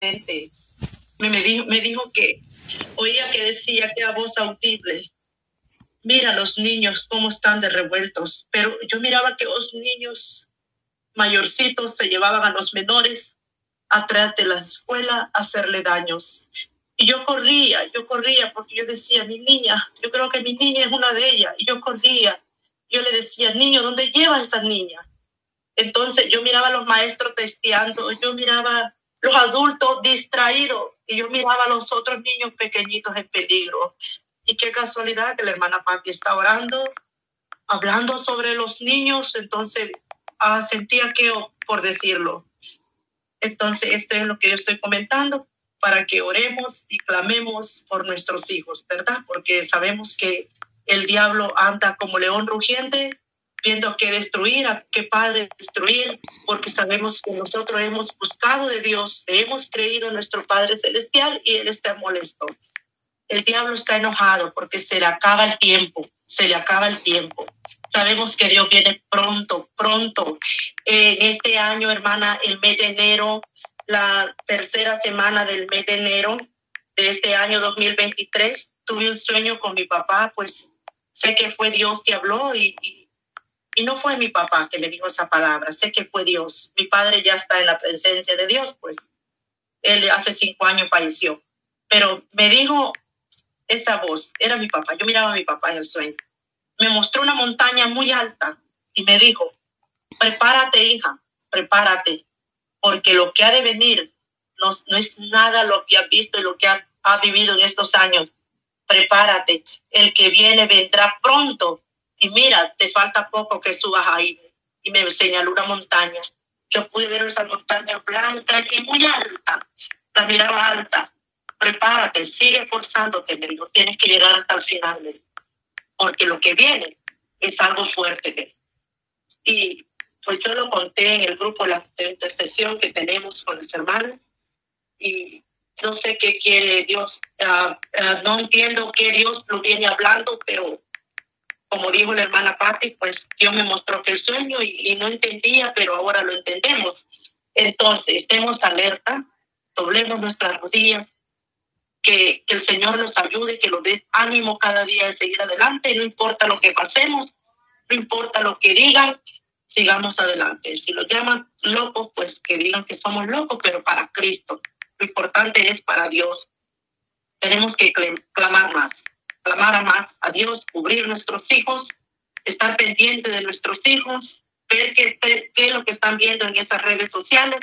me dijo, me dijo que oía que decía que a voz audible, mira los niños cómo están de revueltos, pero yo miraba que los niños mayorcitos se llevaban a los menores atrás de la escuela a hacerle daños. Y yo corría, yo corría porque yo decía, mi niña, yo creo que mi niña es una de ellas. Y yo corría, yo le decía, niño, ¿dónde lleva esa niña? Entonces yo miraba a los maestros testeando, yo miraba los adultos distraídos y yo miraba a los otros niños pequeñitos en peligro. Y qué casualidad que la hermana Patti está orando, hablando sobre los niños, entonces ah, sentía que, por decirlo. Entonces, esto es lo que yo estoy comentando para que oremos y clamemos por nuestros hijos, ¿verdad? Porque sabemos que el diablo anda como león rugiente viendo qué destruir, a qué padre destruir, porque sabemos que nosotros hemos buscado de Dios, hemos creído en nuestro Padre Celestial y Él está molesto. El diablo está enojado porque se le acaba el tiempo, se le acaba el tiempo. Sabemos que Dios viene pronto, pronto. en este año, hermana, el mes de enero, la tercera semana del mes de enero de este año 2023, tuve un sueño con mi papá, pues sé que fue Dios que habló y, y no fue mi papá que me dijo esa palabra, sé que fue Dios. Mi padre ya está en la presencia de Dios, pues él hace cinco años falleció. Pero me dijo esta voz, era mi papá, yo miraba a mi papá en el sueño. Me mostró una montaña muy alta y me dijo, prepárate hija, prepárate, porque lo que ha de venir no, no es nada lo que has visto y lo que ha, ha vivido en estos años. Prepárate, el que viene vendrá pronto y mira, te falta poco que subas ahí. Y me señaló una montaña. Yo pude ver esa montaña blanca y muy alta. La miraba alta. Prepárate, sigue esforzándote, me dijo. Tienes que llegar hasta el final, porque lo que viene es algo fuerte. Y pues yo lo conté en el grupo de la intercesión que tenemos con los hermanos y no sé qué quiere Dios. Ah, ah, no entiendo qué Dios lo viene hablando, pero como dijo la hermana Patti, pues Dios me mostró que el sueño y, no entendía, pero ahora lo entendemos. Entonces, estemos alerta, doblemos nuestras rodillas, que, el Señor nos ayude, que nos dé ánimo cada día de seguir adelante, no importa lo que pasemos, no importa lo que digan, sigamos adelante. Si lo llaman locos, pues que digan que somos locos, pero para Cristo. Lo importante es para Dios. Tenemos que clamar más clamar más a Dios, cubrir nuestros hijos, estar pendiente de nuestros hijos, ver qué, qué es lo que están viendo en esas redes sociales,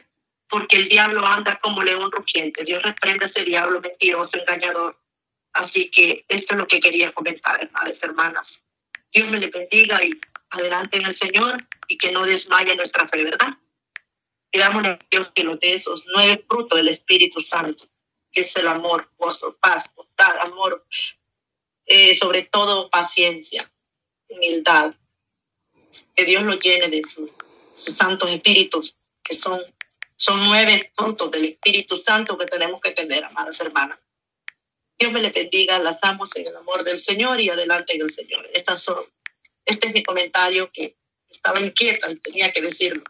porque el diablo anda como león rugiente. Dios reprende a ese diablo mentiroso, engañador. Así que esto es lo que quería comentar, hermanas, hermanas. Dios me le bendiga y adelante en el Señor y que no desmaye nuestra fe, ¿verdad? Pidámosle a Dios que nos dé esos nueve frutos del Espíritu Santo, que es el amor, gozo, paz, bondad, amor, eh, sobre todo paciencia, humildad. Que Dios lo llene de sus santos espíritus, que son, son nueve frutos del Espíritu Santo que tenemos que tener, amadas hermanas. Dios me le bendiga, las amo en el amor del Señor y adelante en el Señor. Estas son, este es mi comentario que estaba inquieta y tenía que decirlo.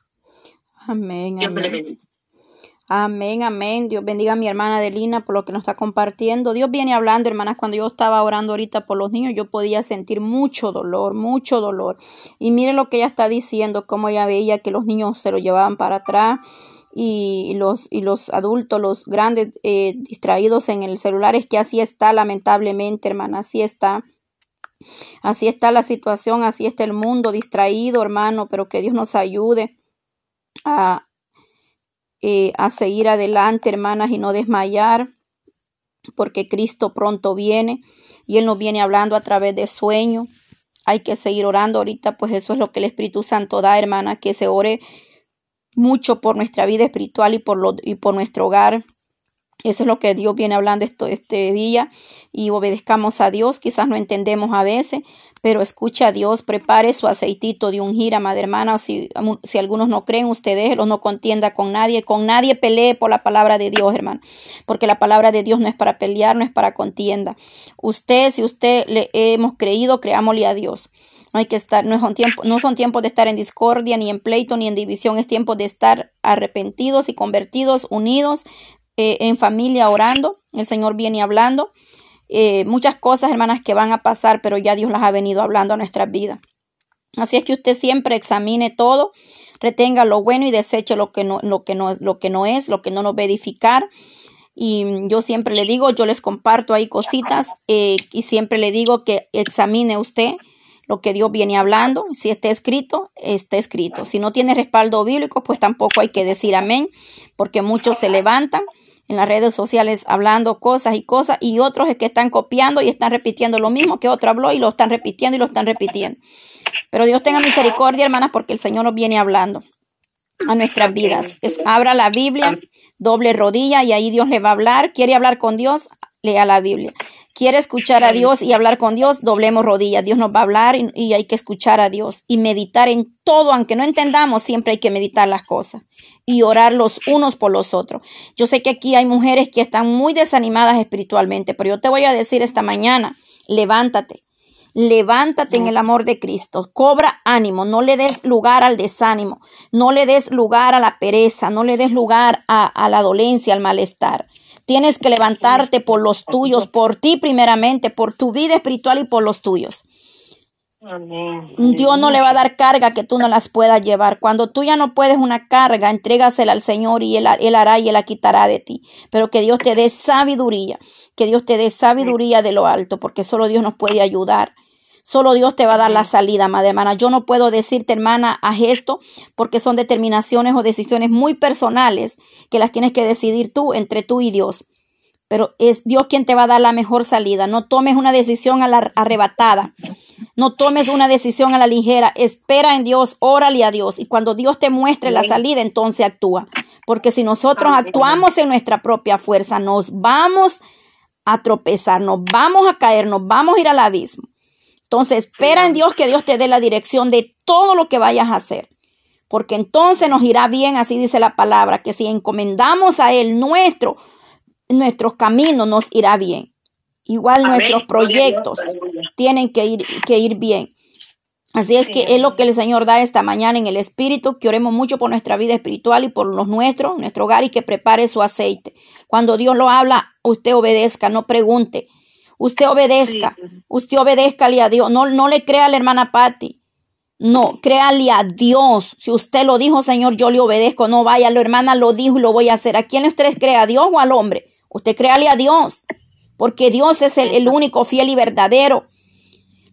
Amén. Dios me le bendiga. Amén, amén. Dios bendiga a mi hermana Adelina por lo que nos está compartiendo. Dios viene hablando, hermanas. Cuando yo estaba orando ahorita por los niños, yo podía sentir mucho dolor, mucho dolor. Y mire lo que ella está diciendo, cómo ella veía que los niños se lo llevaban para atrás y los, y los adultos, los grandes eh, distraídos en el celular. Es que así está, lamentablemente, hermana, así está. Así está la situación, así está el mundo distraído, hermano, pero que Dios nos ayude a, eh, a seguir adelante, hermanas, y no desmayar, porque Cristo pronto viene y Él nos viene hablando a través de sueños. Hay que seguir orando ahorita, pues eso es lo que el Espíritu Santo da, hermana, que se ore mucho por nuestra vida espiritual y por, lo, y por nuestro hogar, eso es lo que Dios viene hablando esto, este día y obedezcamos a Dios. Quizás no entendemos a veces, pero escucha a Dios, prepare su aceitito de ungir, madre hermana. Si, si algunos no creen, ustedes no contienda con nadie, con nadie pelee por la palabra de Dios, hermano, porque la palabra de Dios no es para pelear, no es para contienda. Usted, si usted le hemos creído, creámosle a Dios. No hay que estar, no son, tiempos, no son tiempos de estar en discordia, ni en pleito, ni en división. Es tiempo de estar arrepentidos y convertidos, unidos, eh, en familia orando, el Señor viene hablando. Eh, muchas cosas, hermanas, que van a pasar, pero ya Dios las ha venido hablando a nuestras vidas. Así es que usted siempre examine todo, retenga lo bueno y deseche lo que no, lo que no, lo que no es, lo que no nos va a edificar. Y yo siempre le digo, yo les comparto ahí cositas eh, y siempre le digo que examine usted lo que Dios viene hablando. Si está escrito, está escrito. Si no tiene respaldo bíblico, pues tampoco hay que decir amén, porque muchos se levantan en las redes sociales hablando cosas y cosas y otros es que están copiando y están repitiendo lo mismo que otro habló y lo están repitiendo y lo están repitiendo. Pero Dios tenga misericordia, hermanas, porque el Señor nos viene hablando a nuestras vidas. Es, abra la Biblia, doble rodilla y ahí Dios le va a hablar. ¿Quiere hablar con Dios? Lea la Biblia. ¿Quiere escuchar a Dios y hablar con Dios? Doblemos rodillas. Dios nos va a hablar y, y, hay que escuchar a Dios y meditar en todo, aunque no entendamos, siempre hay que meditar las cosas y orar los unos por los otros. Yo sé que aquí hay mujeres que están muy desanimadas espiritualmente, pero yo te voy a decir esta mañana, levántate, Levántate en el amor de Cristo, cobra ánimo, no le des lugar al desánimo, no le des lugar a la pereza, no le des lugar a, la dolencia, al malestar. Tienes que levantarte por los tuyos, por ti primeramente, por tu vida espiritual y por los tuyos. Dios no le va a dar carga que tú no las puedas llevar. Cuando tú ya no puedes una carga, entrégasela al Señor y él, él, hará y Él la quitará de ti. Pero que Dios te dé sabiduría, que Dios te dé sabiduría de lo alto, porque solo Dios nos puede ayudar. Solo Dios te va a dar la salida, madre hermana. Yo no puedo decirte, hermana, haz esto, porque son determinaciones o decisiones muy personales que las tienes que decidir tú, entre tú y Dios. Pero es Dios quien te va a dar la mejor salida. No tomes una decisión a la arrebatada. No tomes una decisión a la ligera. Espera en Dios, órale a Dios. Y cuando Dios te muestre la salida, entonces actúa. Porque si nosotros actuamos en nuestra propia fuerza, nos vamos a tropezar, nos vamos a caer, nos vamos a ir al abismo. Entonces, espera en Dios que Dios te dé la dirección de todo lo que vayas a hacer. Porque entonces nos irá bien, así dice la palabra, que si encomendamos a Él nuestro, nuestros caminos, nos irá bien. Igual nuestros proyectos tienen que ir, que ir bien. Así es que es lo que el Señor da esta mañana en el Espíritu, que oremos mucho por nuestra vida espiritual y por los nuestros, nuestro hogar y que prepare su aceite. Cuando Dios lo habla, usted obedezca, no pregunte. Usted obedezca, usted obedezcale a Dios. No, no le crea a la hermana Patty. No, créale a Dios. Si usted lo dijo, Señor, yo le obedezco. No vaya, la hermana lo dijo y lo voy a hacer. ¿A quién usted cree? ¿A Dios o al hombre? Usted créale a Dios, porque Dios es el, único fiel y verdadero.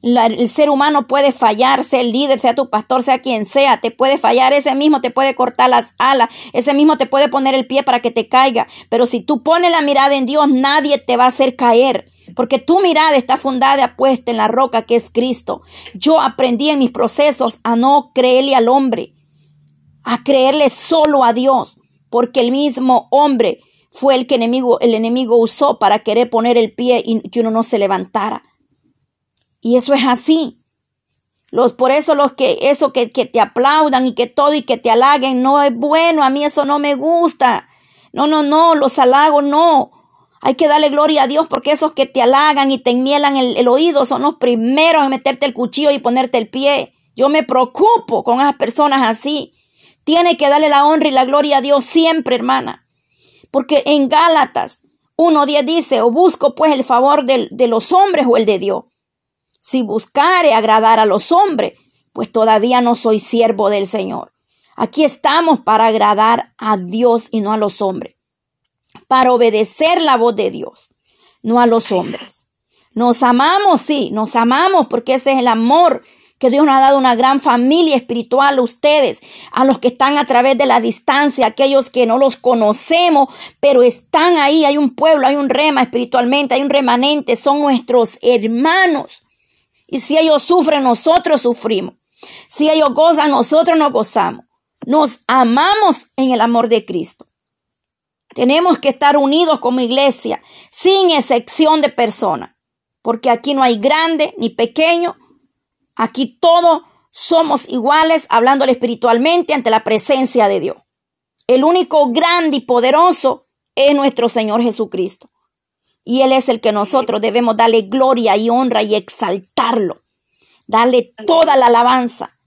el ser humano puede fallar, sea el líder, sea tu pastor, sea quien sea, te puede fallar, ese mismo te puede cortar las alas, ese mismo te puede poner el pie para que te caiga, pero si tú pones la mirada en Dios, nadie te va a hacer caer porque tu mirada está fundada puesta en la roca que es Cristo. Yo aprendí en mis procesos a no creerle al hombre, a creerle solo a Dios, porque el mismo hombre fue el que enemigo, el enemigo usó para querer poner el pie y que uno no se levantara. Y eso es así. Los, por eso los que, eso que, que te aplaudan y que todo y que te halaguen no es bueno. A mí eso no me gusta. No, no, no, los halagos no. Hay que darle gloria a Dios porque esos que te halagan y te enmielan el, oído son los primeros en meterte el cuchillo y ponerte el pie. Yo me preocupo con esas personas así. Tiene que darle la honra y la gloria a Dios siempre, hermana. Porque en Gálatas 1.10 dice, o busco pues el favor de los hombres o el de Dios. Si buscare agradar a los hombres, pues todavía no soy siervo del Señor. Aquí estamos para agradar a Dios y no a los hombres para obedecer la voz de Dios, no a los hombres. Nos amamos, sí, nos amamos porque ese es el amor que Dios nos ha dado una gran familia espiritual a ustedes, a los que están a través de la distancia, aquellos que no los conocemos, pero están ahí, hay un pueblo, hay un rema espiritualmente, hay un remanente, son nuestros hermanos. Y si ellos sufren, nosotros sufrimos. Si ellos gozan, nosotros nos gozamos. Nos amamos en el amor de Cristo. Tenemos que estar unidos como iglesia, sin excepción de persona, porque aquí no hay grande ni pequeño, aquí todos somos iguales, hablándole espiritualmente ante la presencia de Dios. El único grande y poderoso es nuestro Señor Jesucristo. Y Él es el que nosotros debemos darle gloria y honra y exaltarlo. Darle toda la alabanza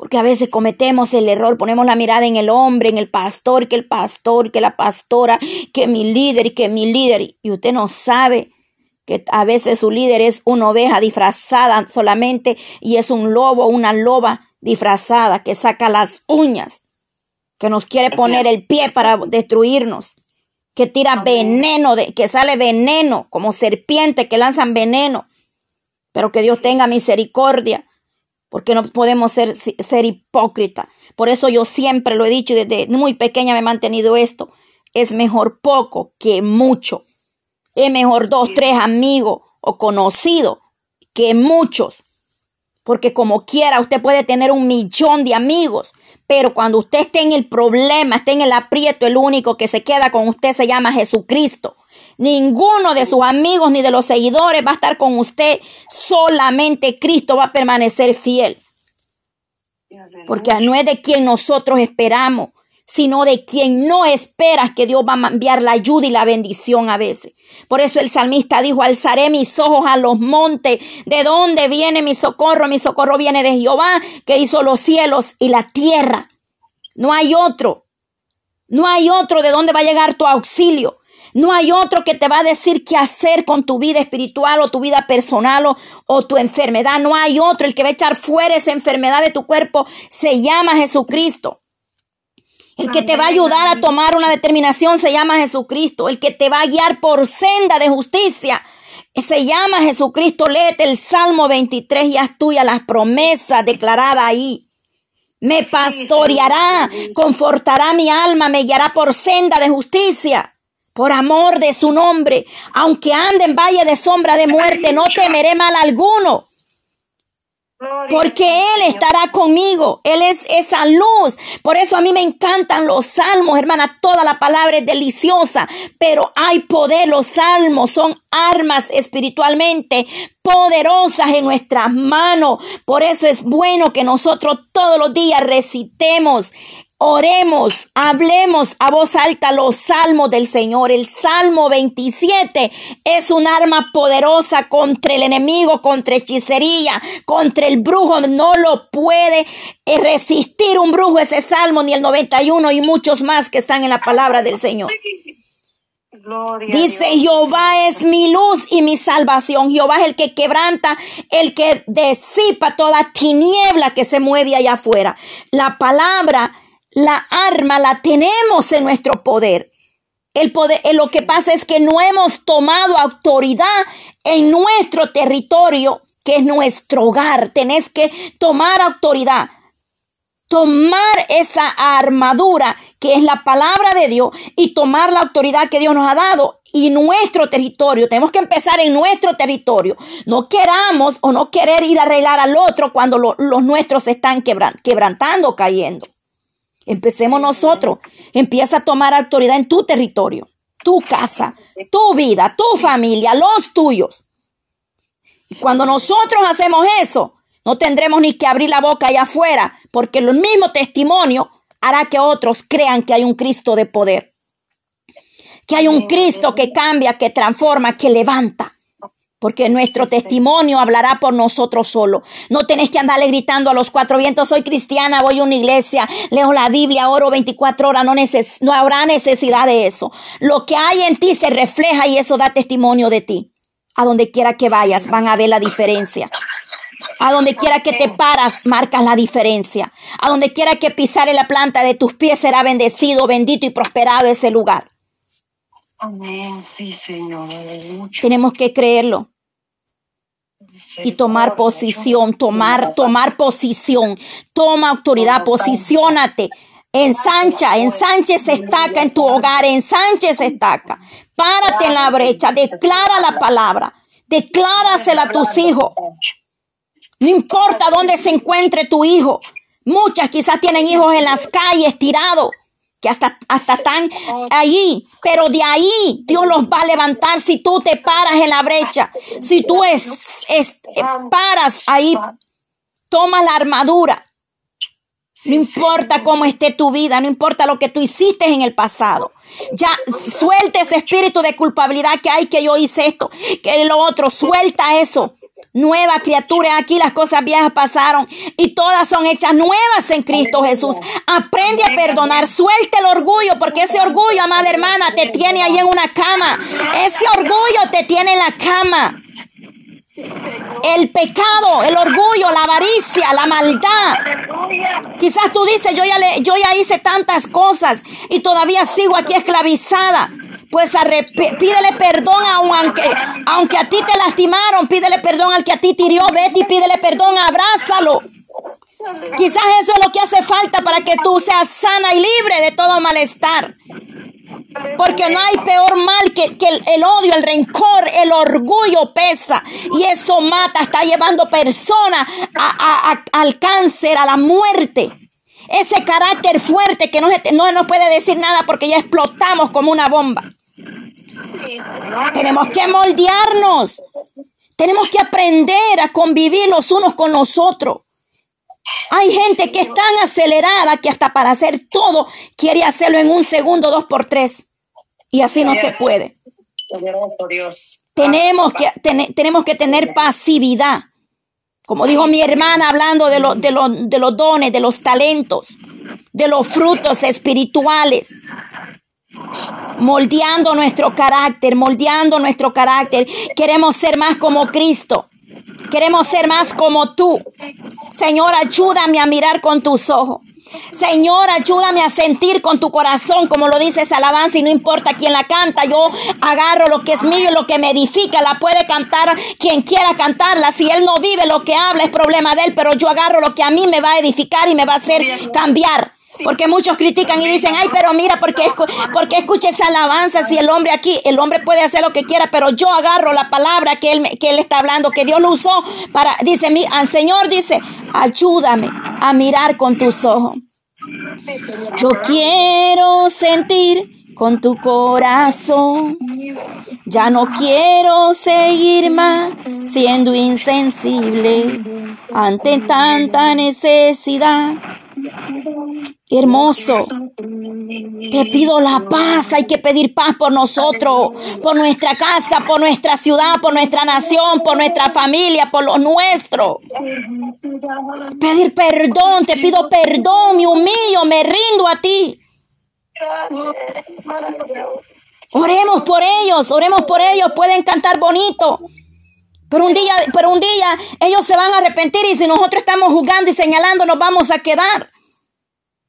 Porque a veces cometemos el error, ponemos la mirada en el hombre, en el pastor, que el pastor, que la pastora, que mi líder y que mi líder. Y usted no sabe que a veces su líder es una oveja disfrazada solamente y es un lobo, una loba disfrazada que saca las uñas, que nos quiere poner el pie para destruirnos, que tira veneno, de, que sale veneno como serpiente que lanzan veneno. Pero que Dios tenga misericordia porque no podemos ser, ser hipócritas. Por eso yo siempre lo he dicho y desde muy pequeña me he mantenido esto. Es mejor poco que mucho. Es mejor dos, tres amigos o conocidos que muchos. Porque como quiera, usted puede tener un millón de amigos, pero cuando usted esté en el problema, esté en el aprieto, el único que se queda con usted se llama Jesucristo. Ninguno de sus amigos ni de los seguidores va a estar con usted. Solamente Cristo va a permanecer fiel. Porque no es de quien nosotros esperamos, sino de quien no esperas que Dios va a enviar la ayuda y la bendición a veces. Por eso el salmista dijo, alzaré mis ojos a los montes. ¿De dónde viene mi socorro? Mi socorro viene de Jehová, que hizo los cielos y la tierra. No hay otro. No hay otro de dónde va a llegar tu auxilio. No hay otro que te va a decir qué hacer con tu vida espiritual o tu vida personal o, tu enfermedad. No hay otro. El que va a echar fuera esa enfermedad de tu cuerpo se llama Jesucristo. El que te va a ayudar a tomar una determinación se llama Jesucristo. El que te va a guiar por senda de justicia se llama Jesucristo. Léete el Salmo 23 y haz tuya las promesas declaradas ahí. Me pastoreará, confortará mi alma, me guiará por senda de justicia por amor de su nombre. Aunque ande en valle de sombra de muerte, no temeré mal alguno. Porque Él estará conmigo. Él es esa luz. Por eso a mí me encantan los salmos, hermana. Toda la palabra es deliciosa. Pero hay poder. Los salmos son armas espiritualmente poderosas en nuestras manos. Por eso es bueno que nosotros todos los días recitemos Oremos, hablemos a voz alta los salmos del Señor. El Salmo 27 es un arma poderosa contra el enemigo, contra hechicería, contra el brujo. No lo puede eh, resistir un brujo ese salmo, ni el 91 y muchos más que están en la palabra del Señor. Dice Jehová es mi luz y mi salvación. Jehová es el que quebranta, el que disipa toda tiniebla que se mueve allá afuera. La palabra la arma la tenemos en nuestro poder. El poder, eh, lo que pasa es que no hemos tomado autoridad en nuestro territorio, que es nuestro hogar. Tenés que tomar autoridad. Tomar esa armadura que es la palabra de Dios y tomar la autoridad que Dios nos ha dado y nuestro territorio. Tenemos que empezar en nuestro territorio. No queramos o no querer ir a arreglar al otro cuando los nuestros se están quebrantando, cayendo. Empecemos nosotros. Empieza a tomar autoridad en tu territorio, tu casa, tu vida, tu familia, los tuyos. Y cuando nosotros hacemos eso, no tendremos ni que abrir la boca allá afuera, porque el mismo testimonio hará que otros crean que hay un Cristo de poder, que hay un Cristo que cambia, que transforma, que levanta porque nuestro testimonio hablará por nosotros solo. No tenés que andarle gritando a los cuatro vientos, soy cristiana, voy a una iglesia, leo la Biblia, oro 24 horas, no, no habrá necesidad de eso. Lo que hay en ti se refleja y eso da testimonio de ti. A donde quiera que vayas van a ver la diferencia. A donde quiera que te paras, marcas la diferencia. A donde quiera que pisare la planta de tus pies será bendecido, bendito y prosperado ese lugar. Amén, sí, Señor. Tenemos que creerlo y tomar posición, tomar, tomar posición, toma autoridad, posiciónate. Ensancha, ensanche se estaca en tu hogar, ensanche se estaca. Párate en la brecha, declara la palabra, declárasela a tus hijos. No importa dónde se encuentre tu hijo. Muchas quizás tienen hijos en las calles tirados que hasta, hasta están allí, pero de ahí Dios los va a levantar si tú te paras en la brecha, si tú es, es, paras ahí, tomas la armadura. No importa cómo esté tu vida, no importa lo que tú hiciste en el pasado. Ya suelta ese espíritu de culpabilidad que hay que yo hice esto, que lo otro, suelta eso. Nueva criatura, aquí las cosas viejas pasaron y todas son hechas nuevas en Cristo Jesús. Aprende a perdonar, suelte el orgullo, porque ese orgullo, amada hermana, te tiene ahí en una cama. Ese orgullo te tiene en la cama. El pecado, el orgullo, la avaricia, la maldad. Quizás tú dices, yo ya, le, yo ya hice tantas cosas y todavía sigo aquí esclavizada. Pues pídele perdón aunque, aunque a ti te lastimaron, pídele perdón al que a ti tiró, vete y pídele perdón, abrázalo. Quizás eso es lo que hace falta para que tú seas sana y libre de todo malestar. Porque no hay peor mal que, el, odio, el rencor, el orgullo pesa. Y eso mata, está llevando personas al cáncer, a la muerte. Ese carácter fuerte que no, no nos puede decir nada porque ya explotamos como una bomba. Tenemos que moldearnos. Tenemos que aprender a convivir los unos con los otros. Hay gente que es tan acelerada que hasta para hacer todo quiere hacerlo en un segundo, dos por tres. Y así no se puede. Tenemos que, tenemos que tener pasividad. Como dijo mi hermana hablando de, de, de los dones, de los talentos, de los frutos espirituales moldeando nuestro carácter, moldeando nuestro carácter. Queremos ser más como Cristo. Queremos ser más como tú. Señor, ayúdame a mirar con tus ojos. Señor, ayúdame a sentir con tu corazón, como lo dice esa alabanza, y no importa quién la canta, yo agarro lo que es mío y lo que me edifica, la puede cantar quien quiera cantarla. Si él no vive lo que habla, es problema de él, pero yo agarro lo que a mí me va a edificar y me va a hacer cambiar. Porque muchos critican y dicen, ay, pero mira, porque porque escucha esa alabanza si el hombre aquí, el hombre puede hacer lo que quiera, pero yo agarro la palabra que él, que él está hablando, que Dios lo usó para, dice, mi, al Señor dice, ayúdame a mirar con tus ojos. Yo quiero sentir con tu corazón. Ya no quiero seguir más siendo insensible ante tanta necesidad. Hermoso, te pido la paz. Hay que pedir paz por nosotros, por nuestra casa, por nuestra ciudad, por nuestra nación, por nuestra familia, por lo nuestro. Pedir perdón, te pido perdón, me humillo, me rindo a ti. Oremos por ellos, oremos por ellos, pueden cantar bonito. Pero un día, pero un día ellos se van a arrepentir y si nosotros estamos jugando y señalando nos vamos a quedar.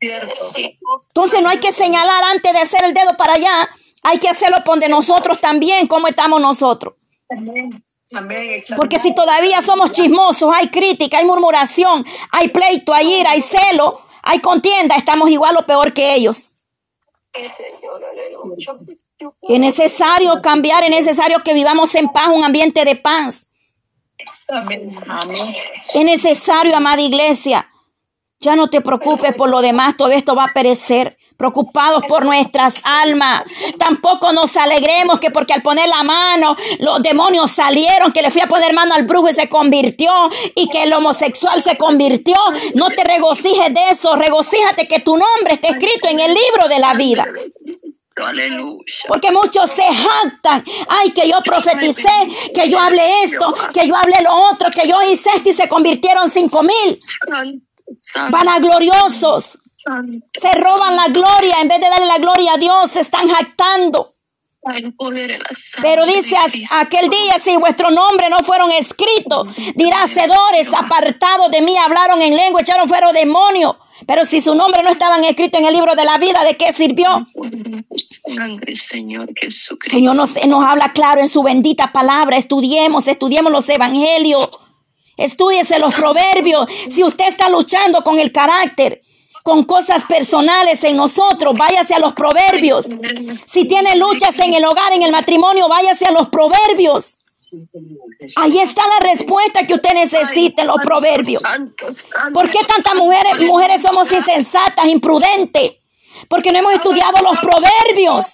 Entonces no hay que señalar antes de hacer el dedo para allá, hay que hacerlo por de nosotros también, como estamos nosotros. Porque si todavía somos chismosos, hay crítica, hay murmuración, hay pleito, hay ira, hay celo, hay contienda, estamos igual o peor que ellos. Es necesario cambiar, es necesario que vivamos en paz, un ambiente de paz. Es necesario, amada iglesia, ya no te preocupes por lo demás, todo esto va a perecer. Preocupados por nuestras almas. Tampoco nos alegremos que porque al poner la mano los demonios salieron, que le fui a poner mano al brujo y se convirtió y que el homosexual se convirtió. No te regocijes de eso, regocíjate que tu nombre esté escrito en el libro de la vida. Porque muchos se jactan. Ay, que yo profeticé, que yo hablé esto, que yo hablé lo otro, que yo hice esto y se convirtieron cinco mil vanagloriosos. Se roban la gloria en vez de darle la gloria a Dios, se están jactando. Pero dice aquel día, si vuestro nombre no fueron escritos, dirá hacedores apartados de mí, hablaron en lengua, echaron fuera demonios. Pero si su nombre no estaban escrito en el libro de la vida, ¿de qué sirvió? Señor nos, nos habla claro en su bendita palabra. Estudiemos, estudiemos los evangelios. Estudiese los proverbios. Si usted está luchando con el carácter, con cosas personales en nosotros, váyase a los proverbios. Si tiene luchas en el hogar, en el matrimonio, váyase a los proverbios. Ahí está la respuesta que usted necesita en los proverbios. ¿Por qué tantas mujeres, mujeres somos insensatas, imprudentes? Porque no hemos estudiado los proverbios.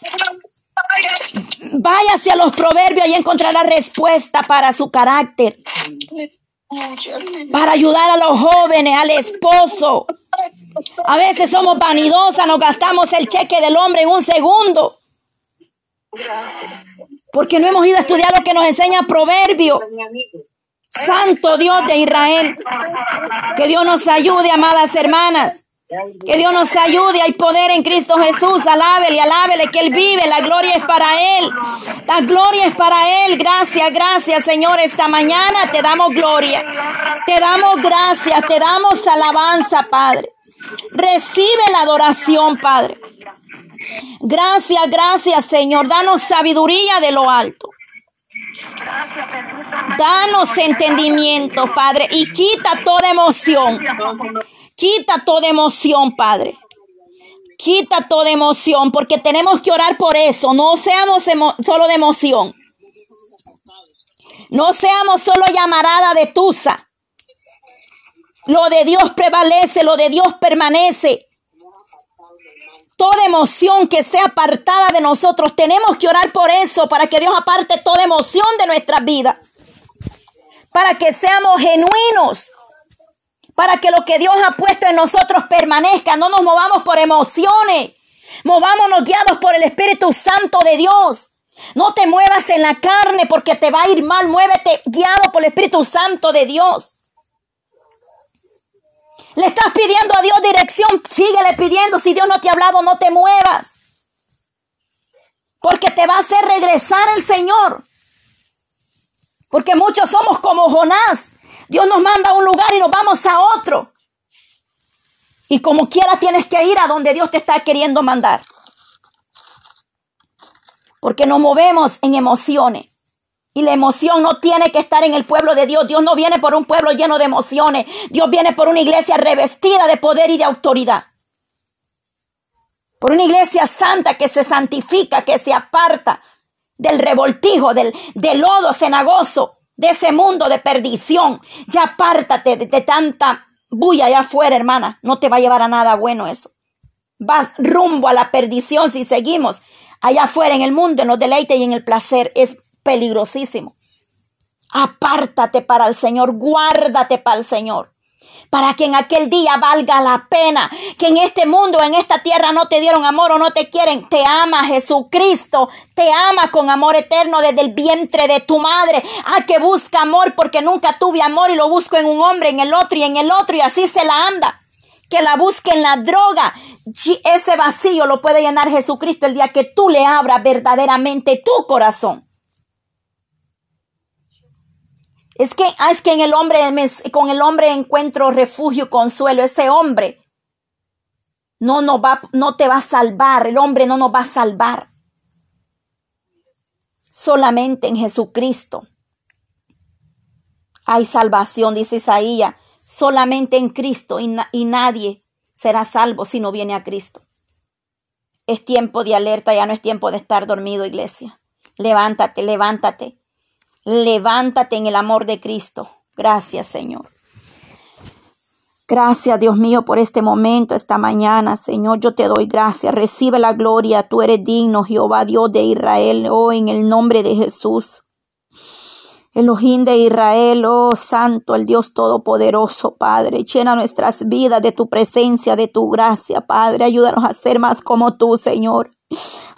Váyase a los proverbios y encontrará respuesta para su carácter para ayudar a los jóvenes, al esposo. A veces somos vanidosas, nos gastamos el cheque del hombre en un segundo. Porque no hemos ido a estudiar lo que nos enseña Proverbio. Santo Dios de Israel. Que Dios nos ayude, amadas hermanas. Que Dios nos ayude. Hay poder en Cristo Jesús. Alábele, alábele que Él vive. La gloria es para Él. La gloria es para Él. Gracias, gracias, Señor. Esta mañana te damos gloria. Te damos gracias. Te damos alabanza, Padre. Recibe la adoración, Padre. Gracias, gracias, Señor. Danos sabiduría de lo alto. Danos entendimiento, Padre, y quita toda emoción. Quita toda emoción, Padre. Quita toda emoción, porque tenemos que orar por eso. No seamos solo de emoción. No seamos solo llamarada de tusa. Lo de Dios prevalece, lo de Dios permanece toda emoción que sea apartada de nosotros. Tenemos que orar por eso, para que Dios aparte toda emoción de nuestra vida. Para que seamos genuinos. Para que lo que Dios ha puesto en nosotros permanezca. No nos movamos por emociones. Movámonos guiados por el Espíritu Santo de Dios. No te muevas en la carne porque te va a ir mal. Muévete guiado por el Espíritu Santo de Dios. Le estás pidiendo a Dios dirección, síguele pidiendo. Si Dios no te ha hablado, no te muevas. Porque te va a hacer regresar el Señor. Porque muchos somos como Jonás. Dios nos manda a un lugar y nos vamos a otro. Y como quiera tienes que ir a donde Dios te está queriendo mandar. Porque nos movemos en emociones. Y la emoción no tiene que estar en el pueblo de Dios. Dios no viene por un pueblo lleno de emociones. Dios viene por una iglesia revestida de poder y de autoridad. Por una iglesia santa que se santifica, que se aparta del revoltijo, del, del lodo cenagoso, de ese mundo de perdición. Ya apártate de, tanta bulla allá afuera, hermana. No te va a llevar a nada bueno eso. Vas rumbo a la perdición si seguimos allá afuera en el mundo, en los deleites y en el placer. Es peligrosísimo. Apártate para el Señor, guárdate para el Señor. Para que en aquel día valga la pena, que en este mundo, en esta tierra no te dieron amor o no te quieren. Te ama Jesucristo, te ama con amor eterno desde el vientre de tu madre. Ah, que busca amor porque nunca tuve amor y lo busco en un hombre, en el otro y en el otro y así se la anda que la busque en la droga. Ese vacío lo puede llenar Jesucristo el día que tú le abras verdaderamente tu corazón. Es que, ah, es que en el hombre, con el hombre encuentro refugio, consuelo. Ese hombre no, va, no te va a salvar. El hombre no nos va a salvar. Solamente en Jesucristo hay salvación, dice Isaías. Solamente en Cristo y, y nadie será salvo si no viene a Cristo. Es tiempo de alerta, ya no es tiempo de estar dormido, iglesia. Levántate, levántate. Levántate en el amor de Cristo. Gracias, Señor. Gracias, Dios mío, por este momento, esta mañana, Señor. Yo te doy gracias. Recibe la gloria. Tú eres digno, Jehová, Dios de Israel. Oh, en el nombre de Jesús. Elohim de Israel, oh Santo, el Dios Todopoderoso, Padre, llena nuestras vidas de tu presencia, de tu gracia, Padre. Ayúdanos a ser más como tú, Señor.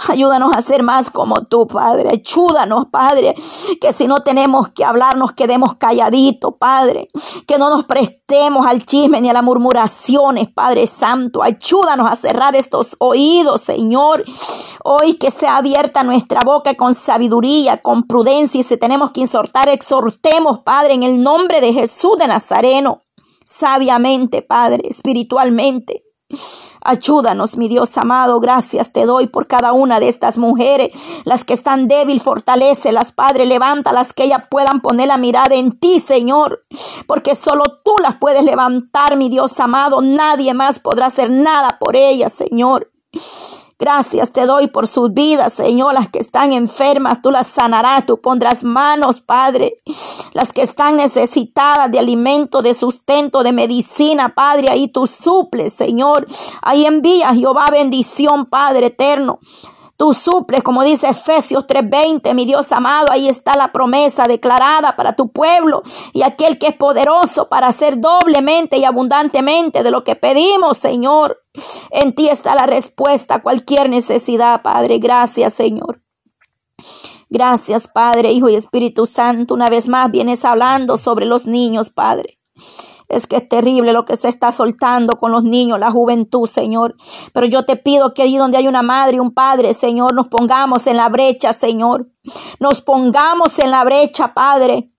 Ayúdanos a ser más como tú, Padre. Ayúdanos, Padre, que si no tenemos que hablar, nos quedemos calladitos, Padre. Que no nos prestemos al chisme ni a las murmuraciones, Padre Santo. Ayúdanos a cerrar estos oídos, Señor. Hoy que sea abierta nuestra boca con sabiduría, con prudencia. Y si tenemos que exhortar, exhortemos, Padre, en el nombre de Jesús de Nazareno. Sabiamente, Padre, espiritualmente. Ayúdanos, mi Dios amado. Gracias te doy por cada una de estas mujeres. Las que están débil, las Padre. Levántalas que ellas puedan poner la mirada en ti, Señor. Porque solo tú las puedes levantar, mi Dios amado. Nadie más podrá hacer nada por ellas, Señor. Gracias te doy por sus vidas, Señor. Las que están enfermas, tú las sanarás, tú pondrás manos, Padre. Las que están necesitadas de alimento, de sustento, de medicina, Padre, ahí tú suples, Señor. Ahí envía Jehová bendición, Padre eterno. Tú suples, como dice Efesios 3:20, mi Dios amado, ahí está la promesa declarada para tu pueblo y aquel que es poderoso para hacer doblemente y abundantemente de lo que pedimos, Señor. En ti está la respuesta a cualquier necesidad, Padre. Gracias, Señor. Gracias, Padre, Hijo y Espíritu Santo. Una vez más vienes hablando sobre los niños, Padre. Es que es terrible lo que se está soltando con los niños, la juventud, Señor. Pero yo te pido que ahí donde hay una madre y un padre, Señor, nos pongamos en la brecha, Señor. Nos pongamos en la brecha, Padre.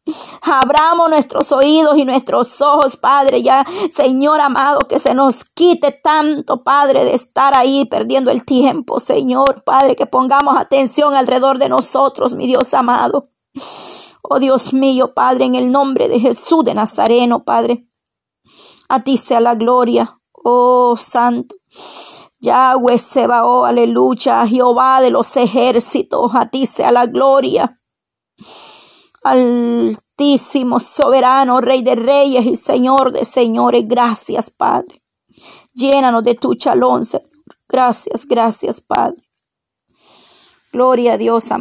Abramos nuestros oídos y nuestros ojos, Padre. Ya, Señor amado, que se nos quite tanto, Padre, de estar ahí perdiendo el tiempo, Señor, Padre, que pongamos atención alrededor de nosotros, mi Dios amado. Oh Dios mío, Padre, en el nombre de Jesús de Nazareno, Padre. A ti sea la gloria, oh Santo. Yahweh Sebaó, aleluya, Jehová de los ejércitos, a ti sea la gloria. Altísimo, soberano, Rey de reyes y Señor de señores, gracias, Padre. Llénanos de tu chalón, Señor. Gracias, gracias, Padre. Gloria a Dios, amado.